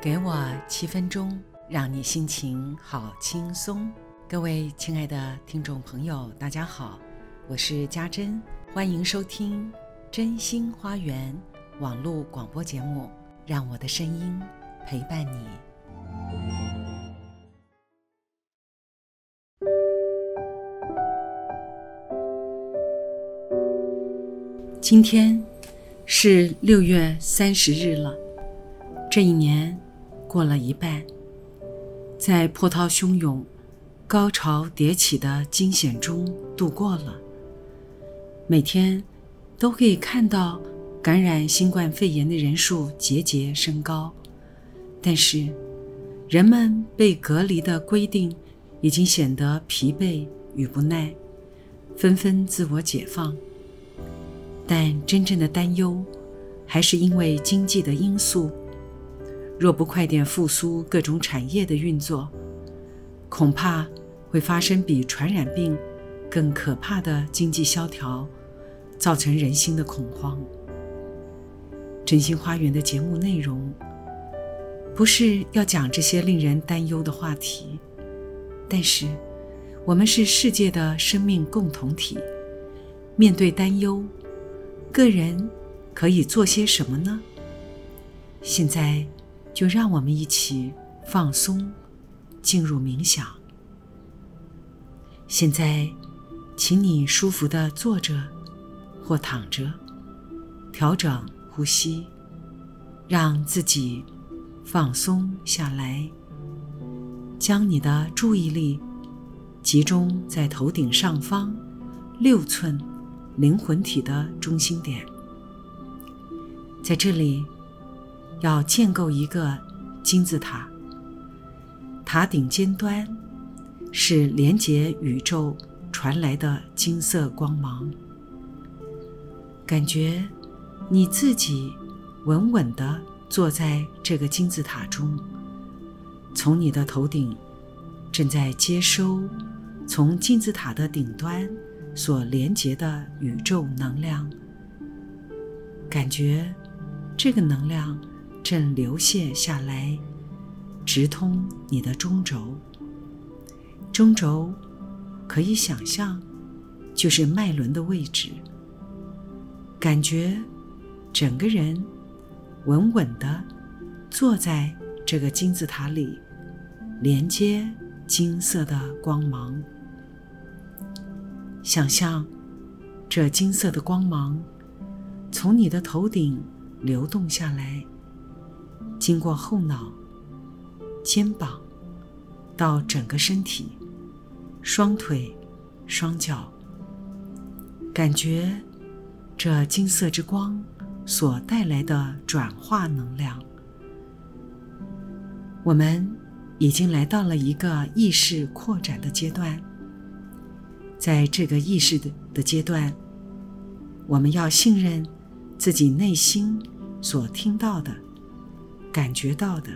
给我七分钟，让你心情好轻松。各位亲爱的听众朋友，大家好，我是家珍，欢迎收听《真心花园》网络广播节目，让我的声音陪伴你。今天是六月三十日了，这一年。过了一半，在波涛汹涌、高潮迭起的惊险中度过了。每天都可以看到感染新冠肺炎的人数节节升高，但是人们被隔离的规定已经显得疲惫与不耐，纷纷自我解放。但真正的担忧，还是因为经济的因素。若不快点复苏各种产业的运作，恐怕会发生比传染病更可怕的经济萧条，造成人心的恐慌。真心花园的节目内容不是要讲这些令人担忧的话题，但是我们是世界的生命共同体，面对担忧，个人可以做些什么呢？现在。就让我们一起放松，进入冥想。现在，请你舒服的坐着或躺着，调整呼吸，让自己放松下来。将你的注意力集中在头顶上方六寸灵魂体的中心点，在这里。要建构一个金字塔，塔顶尖端是连接宇宙传来的金色光芒。感觉你自己稳稳地坐在这个金字塔中，从你的头顶正在接收从金字塔的顶端所连接的宇宙能量，感觉这个能量。正流泻下来，直通你的中轴。中轴可以想象，就是脉轮的位置。感觉整个人稳稳的坐在这个金字塔里，连接金色的光芒。想象这金色的光芒从你的头顶流动下来。经过后脑、肩膀，到整个身体、双腿、双脚，感觉这金色之光所带来的转化能量。我们已经来到了一个意识扩展的阶段，在这个意识的的阶段，我们要信任自己内心所听到的。感觉到的、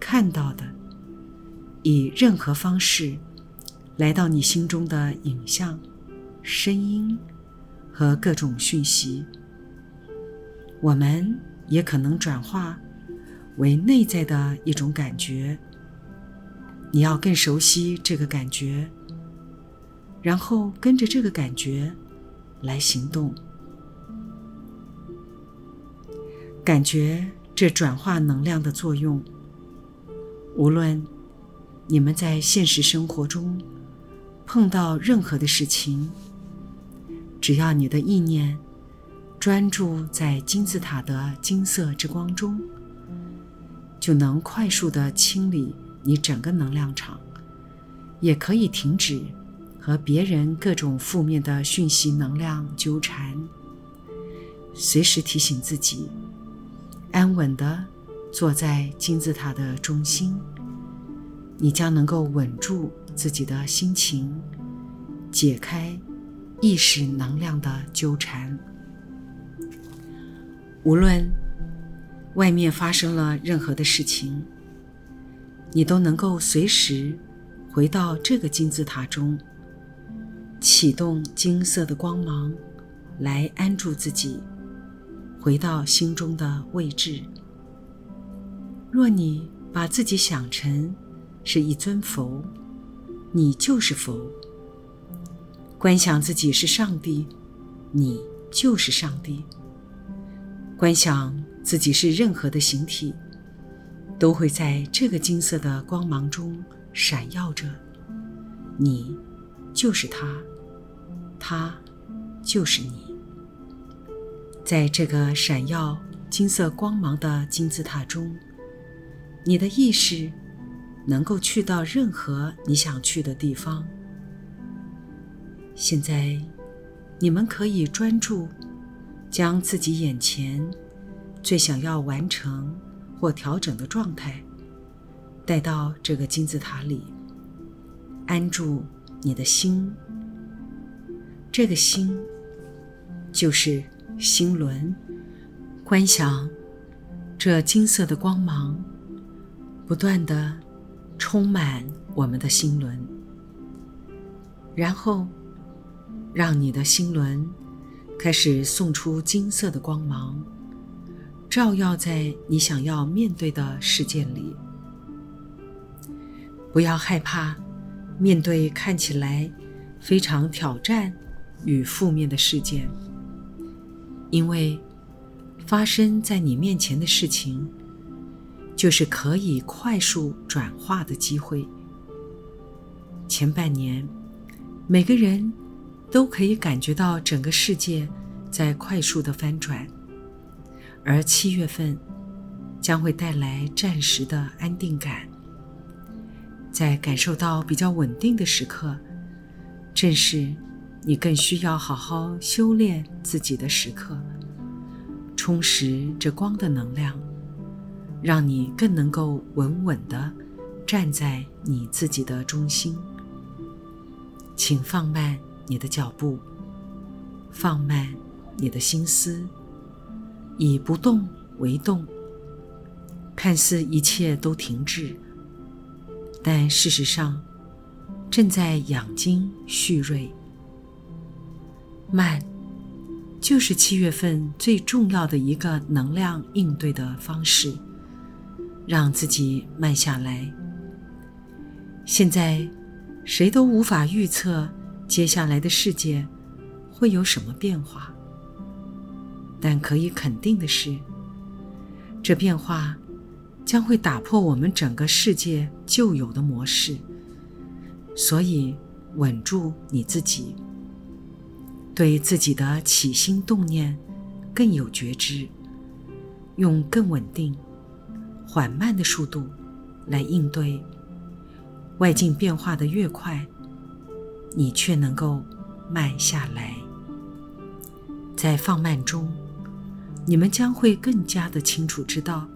看到的，以任何方式来到你心中的影像、声音和各种讯息，我们也可能转化为内在的一种感觉。你要更熟悉这个感觉，然后跟着这个感觉来行动，感觉。这转化能量的作用，无论你们在现实生活中碰到任何的事情，只要你的意念专注在金字塔的金色之光中，就能快速的清理你整个能量场，也可以停止和别人各种负面的讯息能量纠缠，随时提醒自己。安稳地坐在金字塔的中心，你将能够稳住自己的心情，解开意识能量的纠缠。无论外面发生了任何的事情，你都能够随时回到这个金字塔中，启动金色的光芒，来安住自己。回到心中的位置。若你把自己想成是一尊佛，你就是佛；观想自己是上帝，你就是上帝；观想自己是任何的形体，都会在这个金色的光芒中闪耀着。你就是他，他就是你。在这个闪耀金色光芒的金字塔中，你的意识能够去到任何你想去的地方。现在，你们可以专注，将自己眼前最想要完成或调整的状态带到这个金字塔里，安住你的心。这个心就是。心轮，观想这金色的光芒，不断的充满我们的心轮，然后让你的心轮开始送出金色的光芒，照耀在你想要面对的世界里。不要害怕面对看起来非常挑战与负面的事件。因为发生在你面前的事情，就是可以快速转化的机会。前半年，每个人都可以感觉到整个世界在快速的翻转，而七月份将会带来暂时的安定感。在感受到比较稳定的时刻，正是。你更需要好好修炼自己的时刻，充实这光的能量，让你更能够稳稳地站在你自己的中心。请放慢你的脚步，放慢你的心思，以不动为动。看似一切都停滞，但事实上正在养精蓄锐。慢，就是七月份最重要的一个能量应对的方式，让自己慢下来。现在，谁都无法预测接下来的世界会有什么变化，但可以肯定的是，这变化将会打破我们整个世界旧有的模式。所以，稳住你自己。对自己的起心动念更有觉知，用更稳定、缓慢的速度来应对外境变化的越快，你却能够慢下来。在放慢中，你们将会更加的清楚知道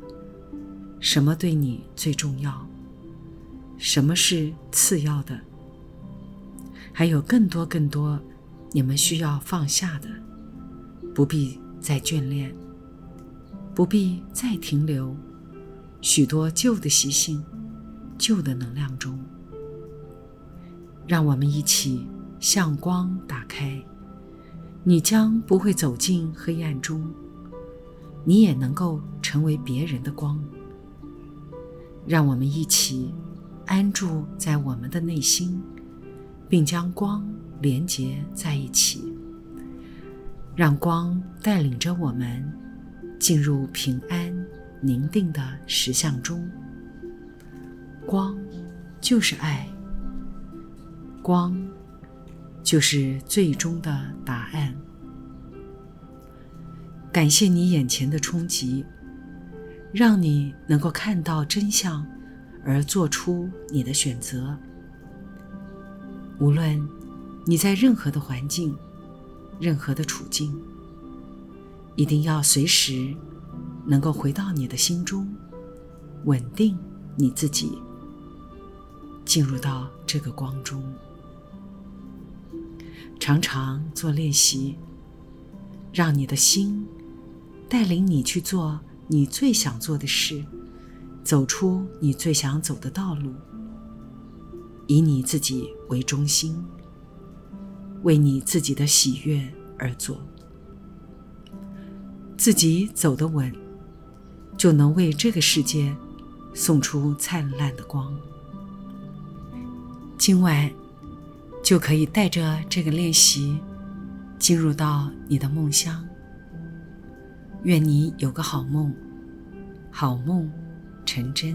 什么对你最重要，什么是次要的，还有更多更多。你们需要放下的，不必再眷恋，不必再停留许多旧的习性、旧的能量中。让我们一起向光打开，你将不会走进黑暗中，你也能够成为别人的光。让我们一起安住在我们的内心，并将光。连结在一起，让光带领着我们进入平安宁定的实相中。光就是爱，光就是最终的答案。感谢你眼前的冲击，让你能够看到真相，而做出你的选择。无论。你在任何的环境、任何的处境，一定要随时能够回到你的心中，稳定你自己，进入到这个光中。常常做练习，让你的心带领你去做你最想做的事，走出你最想走的道路，以你自己为中心。为你自己的喜悦而做，自己走得稳，就能为这个世界送出灿烂的光。今晚就可以带着这个练习进入到你的梦乡。愿你有个好梦，好梦成真。